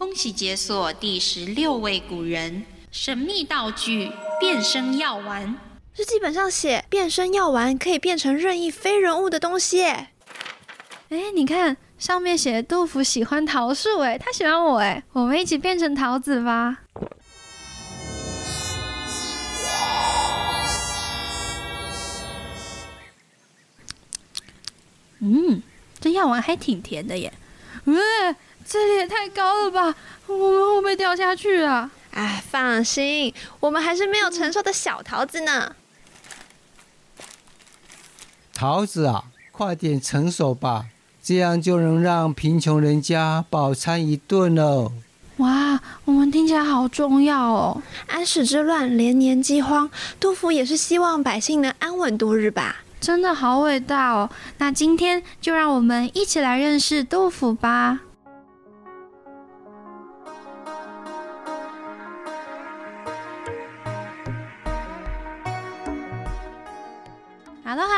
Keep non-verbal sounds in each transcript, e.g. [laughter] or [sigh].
恭喜解锁第十六位古人，神秘道具变身药丸。日记本上写，变身药丸可以变成任意非人物的东西。哎，你看上面写杜甫喜欢桃树，哎，他喜欢我，哎，我们一起变成桃子吧。嗯，这药丸还挺甜的耶。喂，这里也太高了吧，我们会不会掉下去啊？哎，放心，我们还是没有成熟的小桃子呢。桃子啊，快点成熟吧，这样就能让贫穷人家饱餐一顿了。哇，我们听起来好重要哦！安史之乱连年饥荒，杜甫也是希望百姓能安稳度日吧。真的好伟大哦！那今天就让我们一起来认识杜甫吧。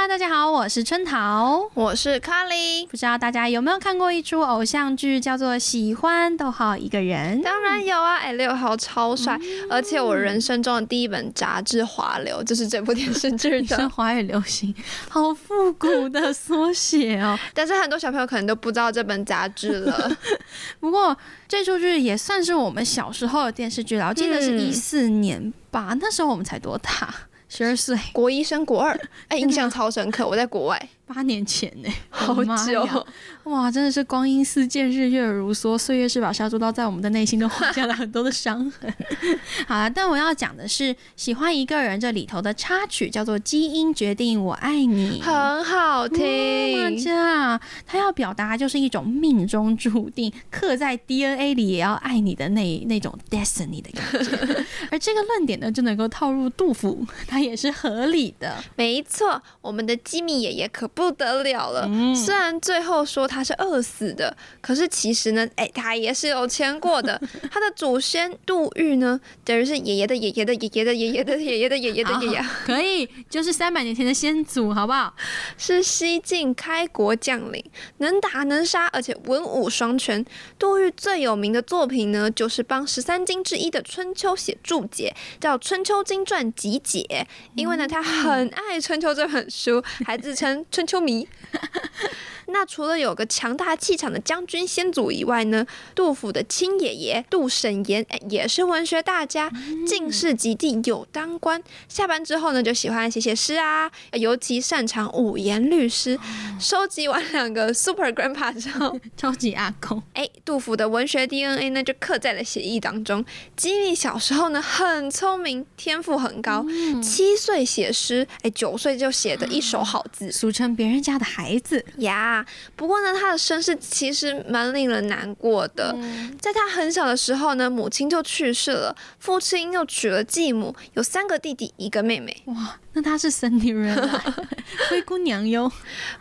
大家好，我是春桃，我是卡莉。不知道大家有没有看过一出偶像剧，叫做《喜欢逗号一个人》？当然有啊！哎，六号超帅，而且我人生中的第一本杂志《华流》就是这部电视剧的。[laughs] 华语流行，好复古的缩写哦！[laughs] 但是很多小朋友可能都不知道这本杂志了。[laughs] 不过这出剧也算是我们小时候的电视剧了，我记得是一四年吧，那时候我们才多大？十二岁，国一升国二，哎，印象超深刻。我在国外。八年前呢，好久哇！真的是光阴似箭，日月如梭，岁月是把杀猪刀，在我们的内心都画下了很多的伤痕。[laughs] 好了，但我要讲的是，喜欢一个人这里头的插曲叫做《基因决定我爱你》，很好听。这样，他要表达就是一种命中注定，刻在 DNA 里也要爱你的那那种 destiny 的感觉。[laughs] 而这个论点呢，就能够套入杜甫，它也是合理的。没错，我们的吉米爷爷可不。得了了！虽然最后说他是饿死的，可是其实呢，哎，他也是有钱过的。[laughs] 他的祖先杜预呢，等于是爷爷的爷爷的爷爷的爷爷的爷爷的爷爷的爷爷，可以，就是三百年前的先祖，好不好？[laughs] 是西晋开国将领，能打能杀，而且文武双全。杜预最有名的作品呢，就是帮十三经之一的《春秋》写注解，叫《春秋经传集解》。因为呢，他很爱《春秋》这本书，还自称春春。秋迷，那除了有个强大气场的将军先祖以外呢，杜甫的亲爷爷杜审言也是文学大家，进士及第，有当官。下班之后呢，就喜欢写写诗啊，尤其擅长五言律诗。收集完两个 Super Grandpa 之后，[laughs] 超级阿公。哎，杜甫的文学 DNA 呢，就刻在了写意当中。吉米小时候呢，很聪明，天赋很高，七岁写诗，哎，九岁就写的一手好字，俗称。别人家的孩子呀，不过呢，他的身世其实蛮令人难过的。在他很小的时候呢，母亲就去世了，父亲又娶了继母，有三个弟弟，一个妹妹。哇，那他是神女人啊，[laughs] 灰姑娘哟。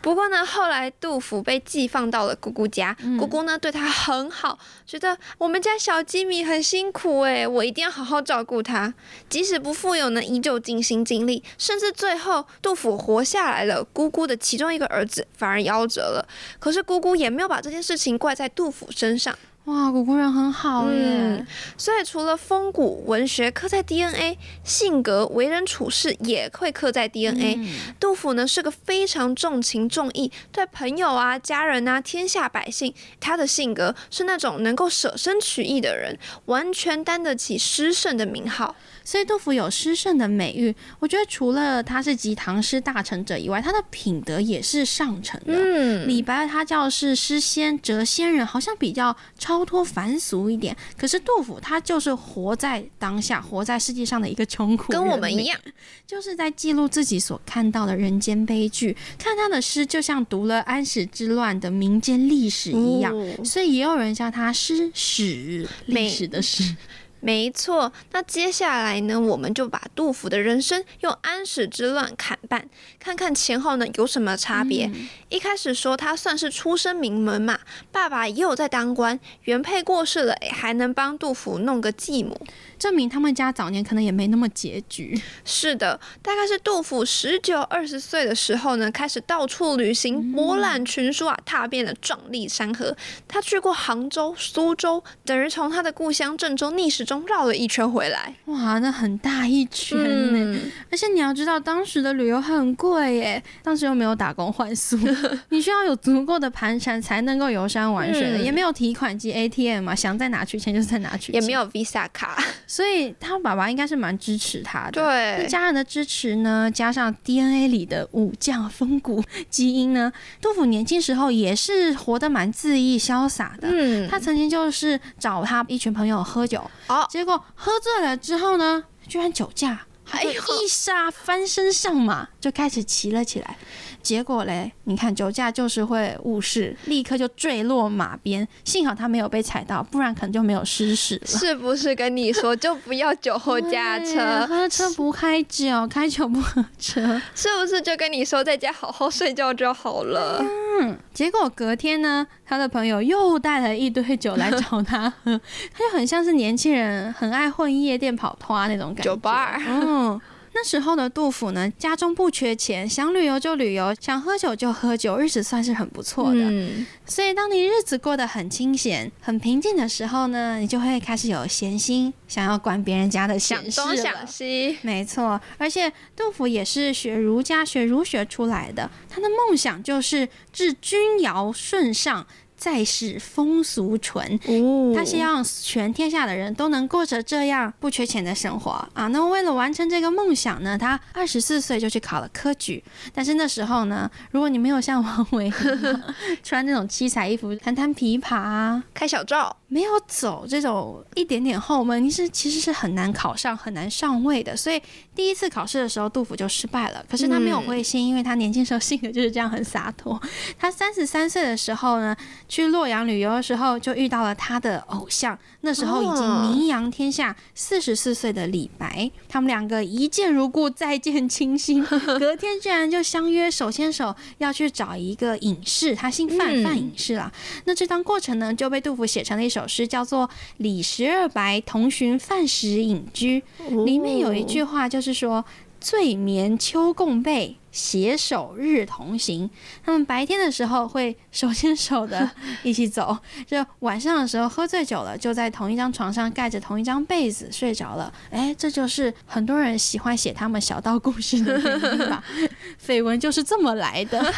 不过呢，后来杜甫被寄放到了姑姑家，姑姑呢对他很好，觉得我们家小吉米很辛苦哎，我一定要好好照顾他。即使不富有呢，依旧尽心尽力，甚至最后杜甫活下来了，姑姑的。其中一个儿子反而夭折了，可是姑姑也没有把这件事情怪在杜甫身上。哇，姑姑人很好耶！所以除了风骨文学刻在 DNA，性格为人处事也会刻在 DNA。杜甫呢是个非常重情重义，对朋友啊、家人啊、天下百姓，他的性格是那种能够舍身取义的人，完全担得起诗圣的名号。所以杜甫有诗圣的美誉，我觉得除了他是集唐诗大成者以外，他的品德也是上乘的。嗯，李白他叫是诗仙、谪仙人，好像比较超脱凡俗一点。可是杜甫他就是活在当下，活在世界上的一个穷苦，跟我们一样，就是在记录自己所看到的人间悲剧。看他的诗，就像读了安史之乱的民间历史一样。所以也有人叫他诗史历史的史。没错，那接下来呢，我们就把杜甫的人生用安史之乱砍半，看看前后呢有什么差别。嗯一开始说他算是出身名门嘛，爸爸也有在当官，原配过世了，诶还能帮杜甫弄个继母。证明他们家早年可能也没那么拮据。是的，大概是杜甫十九二十岁的时候呢，开始到处旅行，博览群书啊，踏遍了壮丽山河。他去过杭州、苏州，等于从他的故乡郑州逆时钟绕了一圈回来。哇，那很大一圈呢。嗯，而且你要知道，当时的旅游很贵耶，当时又没有打工换宿，[laughs] 你需要有足够的盘缠才能够游山玩水的，嗯也没有提款机 ATM 嘛，想在哪取钱就在哪取钱，也没有 Visa 卡。所以他爸爸应该是蛮支持他的。对，家人的支持呢，加上 DNA 里的武将风骨基因呢，杜甫年轻时候也是活得蛮恣意潇洒的。嗯，他曾经就是找他一群朋友喝酒，哦结果喝醉了之后呢，居然酒驾，哎呦一刹翻身上马，就开始骑了起来。结果嘞，你看酒驾就是会误事，立刻就坠落马边。幸好他没有被踩到，不然可能就没有失事了。[laughs] 是不是跟你说就不要酒后驾车？喝车不开酒，开酒不喝车。[laughs] 是不是就跟你说在家好好睡觉就好了？嗯，结果隔天呢，他的朋友又带了一堆酒来 [laughs] 找他喝，他就很像是年轻人很爱混夜店跑团那种感觉。酒吧儿嗯。那时候的杜甫呢，家中不缺钱，想旅游就旅游，想喝酒就喝酒，日子算是很不错的。嗯，所以，当你日子过得很清闲、很平静的时候呢，你就会开始有闲心，想要管别人家的想闲事了东想西。没错，而且杜甫也是学儒家、学儒学出来的，他的梦想就是治君尧舜上，再世风俗淳。哦他希望全天下的人都能过着这样不缺钱的生活啊！那为了完成这个梦想呢，他二十四岁就去考了科举。但是那时候呢，如果你没有像王维 [laughs] 穿那种七彩衣服、弹弹琵琶啊，开小灶，没有走这种一点点后门，你是其实是很难考上、很难上位的。所以第一次考试的时候，杜甫就失败了。可是他没有灰心，因为他年轻时候性格就是这样很洒脱。他三十三岁的时候呢，去洛阳旅游的时候，就遇到了他的偶像，那时候已经哦名扬天下、四十四岁的李白。他们两个一见如故，再见倾心，[laughs] 隔天居然就相约手牵手要去找一个隐士，他姓范，嗯范隐士啦。那这段过程呢，就被杜甫写成了一首诗，叫做《李十二白同寻范使隐居》。里面有一句话，就是说“醉眠秋共被，携手日同行”。他们白天的时候会手牵手的一起走，就晚上的时候喝醉酒了，就在同一张床上盖着同一张被子睡着了。哎，这就是很多人喜欢写他们小道故事的原因吧？[laughs] 绯闻就是这么来的。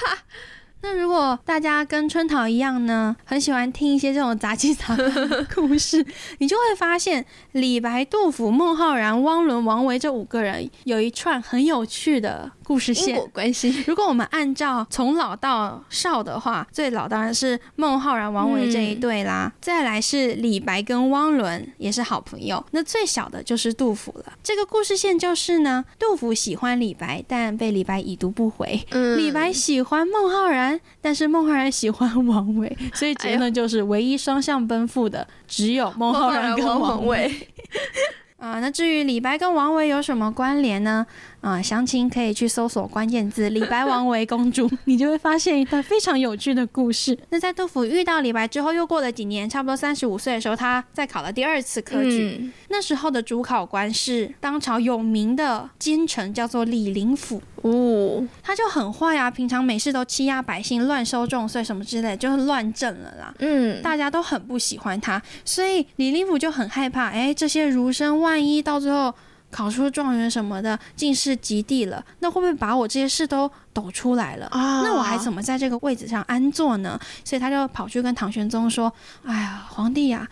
那如果大家跟春桃一样呢，很喜欢听一些这种杂七杂八的故事，[laughs] 你就会发现李白、杜甫、孟浩然、汪伦、王维这五个人有一串很有趣的故事线因果。关系。如果我们按照从老到少的话，最老当然是孟浩然、王维这一对啦，再来是李白跟汪伦，也是好朋友。那最小的就是杜甫了。这个故事线就是呢，杜甫喜欢李白，但被李白已读不回。嗯李白喜欢孟浩然，但是孟浩然喜欢王维，[laughs] 所以结论就是唯一双向奔赴的只有孟浩然跟王维。维，[laughs] 啊、那至于李白跟王维有什么关联呢？啊、详情可以去搜索关键字“李白王维公主 [laughs] ”，你就会发现一段非常有趣的故事。那在杜甫遇到李白之后，又过了几年，差不多三十五岁的时候，他再考了第二次科举。嗯那时候的主考官是当朝有名的奸臣，叫做李林甫。哦，他就很坏啊，平常每事都欺压百姓、乱收重税什么之类，就是乱政了啦。嗯，大家都很不喜欢他，所以李林甫就很害怕，哎，这些儒生万一到最后考出状元什么的，进士及第了，那会不会把我这些事都抖出来了？啊那我还怎么在这个位置上安坐呢？所以他就跑去跟唐玄宗说：“哎呀，皇帝呀、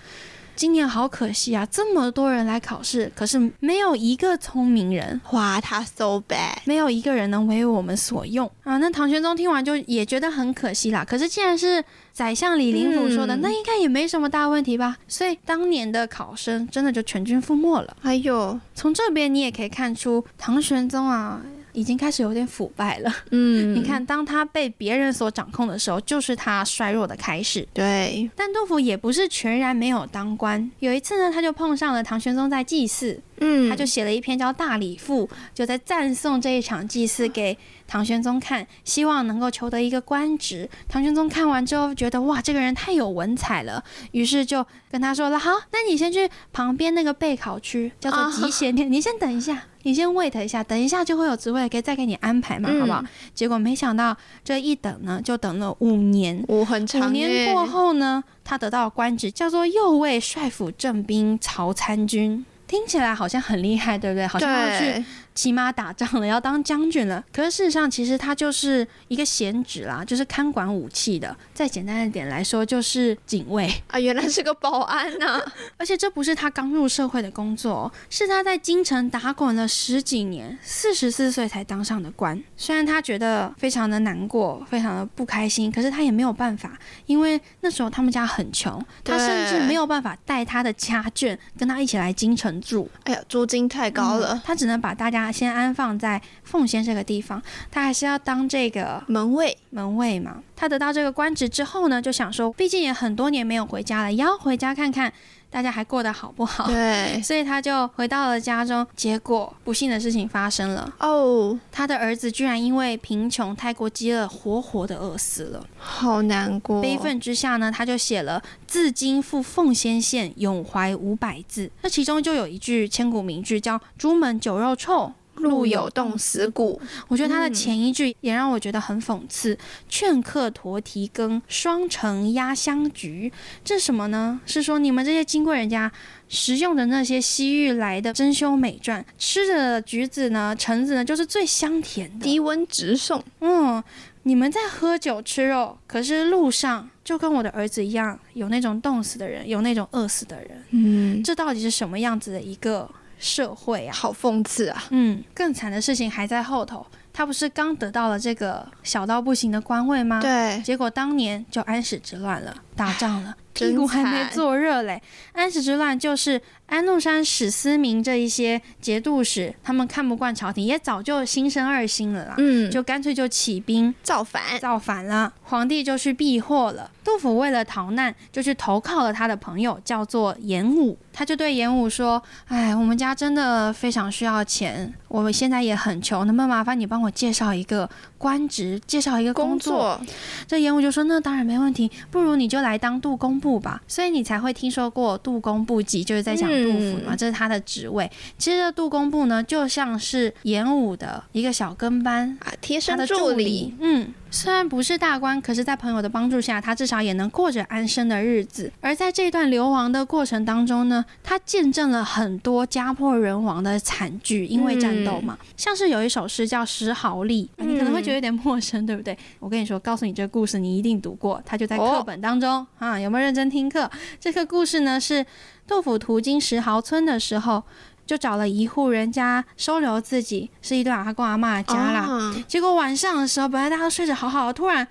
今年好可惜啊，这么多人来考试，可是没有一个聪明人，哇，他 so bad，没有一个人能为我们所用啊！那唐玄宗听完就也觉得很可惜啦。可是既然是宰相李林甫说的，嗯那应该也没什么大问题吧？所以当年的考生真的就全军覆没了。哎呦，从这边你也可以看出唐玄宗啊。已经开始有点腐败了。嗯，[laughs] 你看，当他被别人所掌控的时候，就是他衰弱的开始。对，但杜甫也不是全然没有当官。有一次呢，他就碰上了唐玄宗在祭祀，嗯，他就写了一篇叫《大礼赋》，就在赞颂这一场祭祀给唐玄宗看，希望能够求得一个官职。唐玄宗看完之后，觉得哇，这个人太有文采了，于是就跟他说了：“好，那你先去旁边那个备考区，叫做集贤殿，你先等一下。”你先 wait 一下，等一下就会有职位，可以再给你安排嘛，好不好？结果没想到这一等呢，就等了五年。五很长。五年过后呢，他得到官职，叫做右卫帅府正兵曹参军，听起来好像很厉害，对不对？好像要去。骑马打仗了，要当将军了。可是事实上，其实他就是一个闲职啦，就是看管武器的。再简单一点来说，就是警卫啊。原来是个保安呐！[laughs] 而且这不是他刚入社会的工作，是他在京城打滚了十几年，四十四岁才当上的官。虽然他觉得非常的难过，非常的不开心，可是他也没有办法，因为那时候他们家很穷，他甚至没有办法带他的家眷跟他一起来京城住。哎呀，租金太高了，他只能把大家。先安放在奉先这个地方，他还是要当这个门卫，门卫嘛。他得到这个官职之后呢，就想说，毕竟也很多年没有回家了，也要回家看看。大家还过得好不好？对，[laughs] 所以他就回到了家中。结果不幸的事情发生了哦，他的儿子居然因为贫穷太过饥饿，活活的饿死了，好难过。悲愤之下呢，他就写了“自今赴奉先县，永怀五百字”。那其中就有一句千古名句，叫“朱门酒肉臭”。路有冻死骨，我觉得他的前一句也让我觉得很讽刺。劝客驮提羹，双城压香菊。这什么呢？是说你们这些金贵人家食用的那些西域来的珍馐美馔，吃的橘子呢、橙子呢，就是最香甜的。低温直送。嗯，你们在喝酒吃肉，可是路上就跟我的儿子一样，有那种冻死的人，有那种饿死的人。嗯，这到底是什么样子的一个？社会啊，好讽刺啊！嗯，更惨的事情还在后头。他不是刚得到了这个小到不行的官位吗？对，结果当年就安史之乱了，打仗了，屁股还没坐热嘞。安史之乱就是安禄山、史思明这一些节度使，他们看不惯朝廷，也早就心生二心了啦。嗯，就干脆就起兵造反，造反了。皇帝就去避祸了。杜甫为了逃难，就去投靠了他的朋友，叫做严武。他就对严武说：“哎，我们家真的非常需要钱，我们现在也很穷，能不能麻烦你帮我介绍一个官职，介绍一个工作？”这严武就说：“那当然没问题，不如你就来当杜工部吧。”所以你才会听说过杜工部记，就是在讲杜甫嘛，这是他的职位。其实这杜工部呢，就像是演武的一个小跟班啊，贴身助理。嗯。虽然不是大官，可是，在朋友的帮助下，他至少也能过着安生的日子。而在这段流亡的过程当中呢，他见证了很多家破人亡的惨剧，因为战斗嘛。像是有一首诗叫《石壕吏》，你可能会觉得有点陌生，对不对？我跟你说，告诉你这个故事，你一定读过，它就在课本当中啊。有没有认真听课？这个故事呢，是杜甫途经石壕村的时候。就找了一户人家收留自己，是一对阿公阿妈的家啦。结果晚上的时候，本来大家都睡着好好的，突然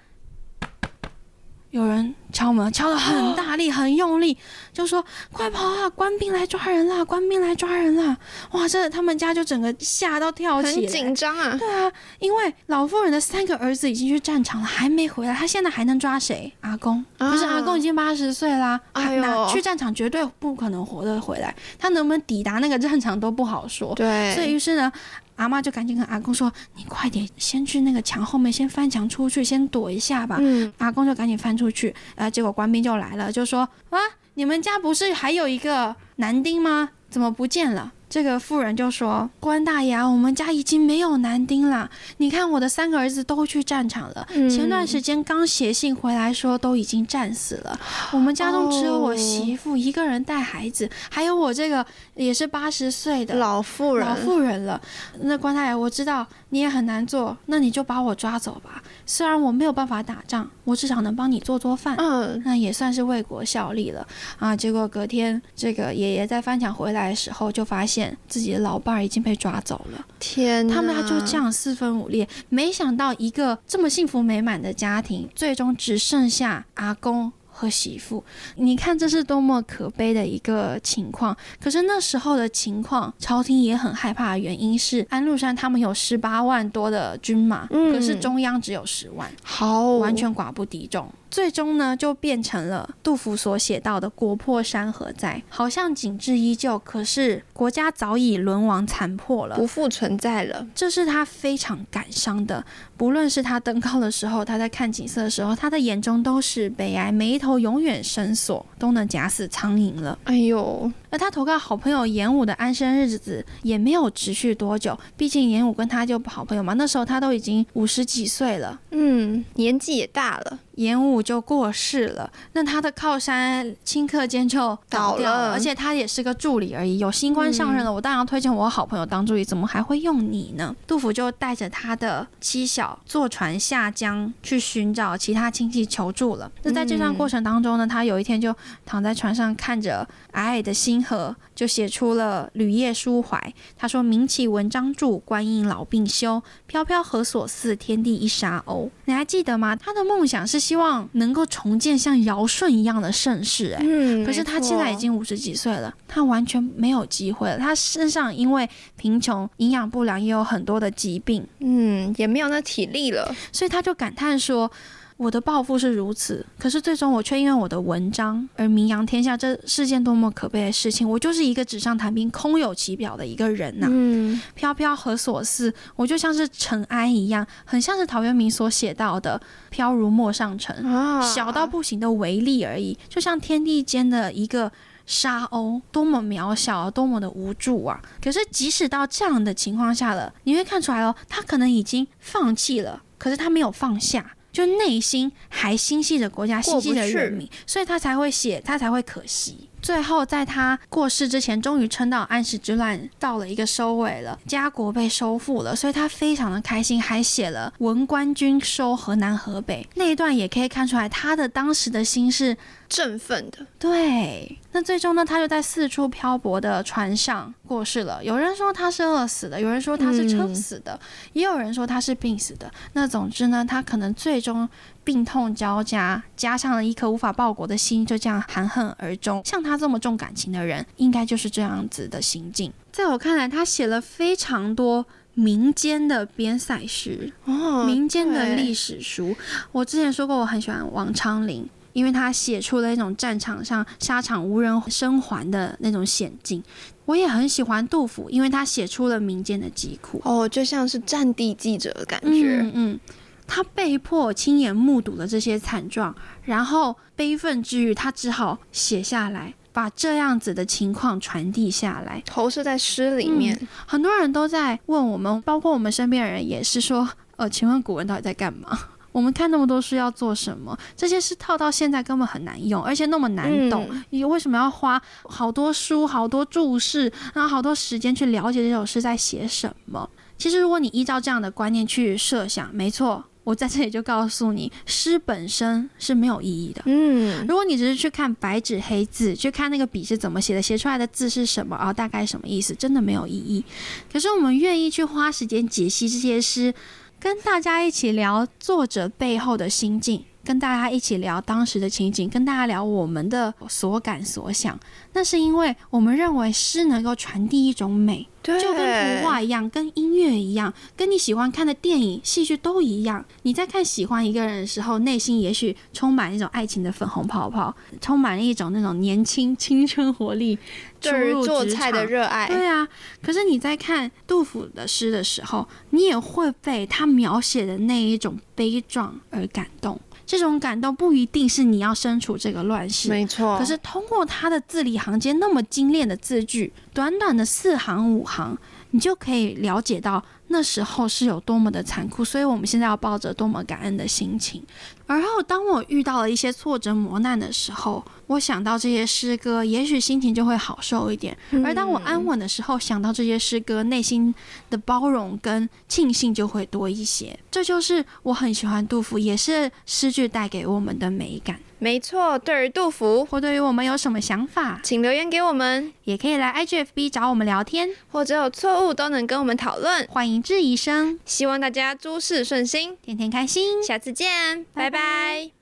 有人。敲门敲的很大力，很用力，就说：“快跑啊！官兵来抓人啦！官兵来抓人啦！”哇，这他们家就整个吓到跳起，很紧张啊。对啊，因为老妇人的三个儿子已经去战场了，还没回来，他现在还能抓谁？阿公，可是阿公已经八十岁啦，去战场绝对不可能活得回来，他能不能抵达那个战场都不好说。对，所以于是呢，阿妈就赶紧跟阿公说：“你快点，先去那个墙后面，先翻墙出去，先躲一下吧。”嗯，阿公就赶紧翻出去。呃，结果官兵就来了，就说啊，你们家不是还有一个男丁吗？怎么不见了？这个妇人就说：“关大爷，我们家已经没有男丁了。你看我的三个儿子都去战场了，前段时间刚写信回来说都已经战死了。我们家中只有我媳妇一个人带孩子，还有我这个也是八十岁的老妇人，老妇人了。那关大爷，我知道你也很难做，那你就把我抓走吧。虽然我没有办法打仗，我至少能帮你做做饭，嗯，那也算是为国效力了啊。结果隔天这个爷爷在翻墙回来的时候，就发现。自己的老伴儿已经被抓走了，天！他们就这样四分五裂。没想到一个这么幸福美满的家庭，最终只剩下阿公。和媳妇。你看这是多么可悲的一个情况。可是那时候的情况，朝廷也很害怕的原因是安禄山他们有十八万多的军马，嗯可是中央只有十万，好，完全寡不敌众。最终呢，就变成了杜甫所写到的“国破山河在”，好像景致依旧，可是国家早已沦亡残破了不。复存在了。这是他非常感伤的。不论是他登高的时候，他在看景色的时候，他的眼中都是悲哀，眉头永远绳索，都能夹死苍蝇了。哎呦，而他投靠好朋友严武的安生日子也没有持续多久，毕竟严武跟他就好朋友嘛，那时候他都已经五十几岁了。嗯，年纪也大了，严武就过世了，那他的靠山顷刻间就倒掉倒了而且他也是个助理而已。有新官上任了，我当然要推荐我好朋友当助理，怎么还会用你呢？杜甫就带着他的妻小坐船下江去寻找其他亲戚求助了。那在这段过程当中呢，他有一天就躺在船上看着皑皑的星河，就写出了《旅夜书怀》。他说：“明启文章著，观音老病休。飘飘何所似？天地一沙鸥。”你还记得吗？他的梦想是希望能够重建像尧舜一样的盛世、哎。嗯，可是他现在已经五十几岁了，他完全没有机会了。他身上因为贫穷、营养不良，也有很多的疾病，嗯也没有那体力了，所以他就感叹说：“我的抱负是如此，可是最终我却因为我的文章而名扬天下，这是件多么可悲的事情！我就是一个纸上谈兵、空有其表的一个人呐、嗯，飘飘何所似？我就像是尘埃一样，很像是陶渊明所写到的“飘如陌上尘”，啊，小到不行的微粒而已，就像天地间的一个沙鸥，多么渺小，多么的无助啊！可是即使到这样的情况下了，你会看出来哦，他可能已经放弃了，可是他没有放下。就内心还心系着国家，心系着人民，所以他才会写，他才会可惜。最后，在他过世之前，终于撑到安史之乱到了一个收尾了，家国被收复了，所以他非常的开心，还写了“文官军收河南河北”那一段，也可以看出来他的当时的心是振奋的，对。那最终呢，他就在四处漂泊的船上过世了。有人说他是饿死的，有人说他是撑死的，也有人说他是病死的。那总之呢，他可能最终病痛交加，加上了一颗无法报国的心，就这样含恨而终。像他这么重感情的人，应该就是这样子的心境。在我看来，他写了非常多民间的边塞诗，哦民间的历史书。我之前说过，我很喜欢王昌龄，因为他写出了一种战场上沙场无人生还的那种险境。我也很喜欢杜甫，因为他写出了民间的疾苦。哦，就像是战地记者的感觉，嗯嗯，他被迫亲眼目睹了这些惨状，然后悲愤之余，他只好写下来，把这样子的情况传递下来。投射在诗里面，很多人都在问我们，包括我们身边的人也是说，呃，请问古文到底在干嘛？[laughs] 我们看那么多书要做什么？这些诗套到现在根本很难用，而且那么难懂。嗯你为什么要花好多书、好多注释，然后好多时间去了解这首诗在写什么？其实，如果你依照这样的观念去设想，没错，我在这里就告诉你，诗本身是没有意义的。嗯，如果你只是去看白纸黑字，去看那个笔是怎么写的，写出来的字是什么，然后，大概什么意思，真的没有意义。可是我们愿意去花时间解析这些诗，跟大家一起聊作者背后的心境，跟大家一起聊当时的情景，跟大家聊我们的所感所想。那是因为我们认为诗能够传递一种美，对，就跟图画一样，跟音乐一样，跟你喜欢看的电影、戏剧都一样。你在看喜欢一个人的时候，内心也许充满一种爱情的粉红泡泡，充满了一种那种年轻、青春活力，初对于做菜的热爱，对啊，可是你在看杜甫的诗的时候，你也会被他描写的那一种悲壮而感动。这种感动不一定是你要身处这个乱世，没错。可是通过他的字里行间那么精炼的字句，短短的四行五行，你就可以了解到那时候是有多么的残酷。所以我们现在要抱着多么感恩的心情。而后，当我遇到了一些挫折磨难的时候，我想到这些诗歌，也许心情就会好受一点。而当我安稳的时候，想到这些诗歌，内心的包容跟庆幸就会多一些。这就是我很喜欢杜甫，也是诗句带给我们的美感。没错，对于杜甫，或对于我们有什么想法，请留言给我们，也可以来 IGFB 找我们聊天，或者有错误都能跟我们讨论。欢迎质疑声，希望大家诸事顺心，天天开心。下次见，拜拜。拜拜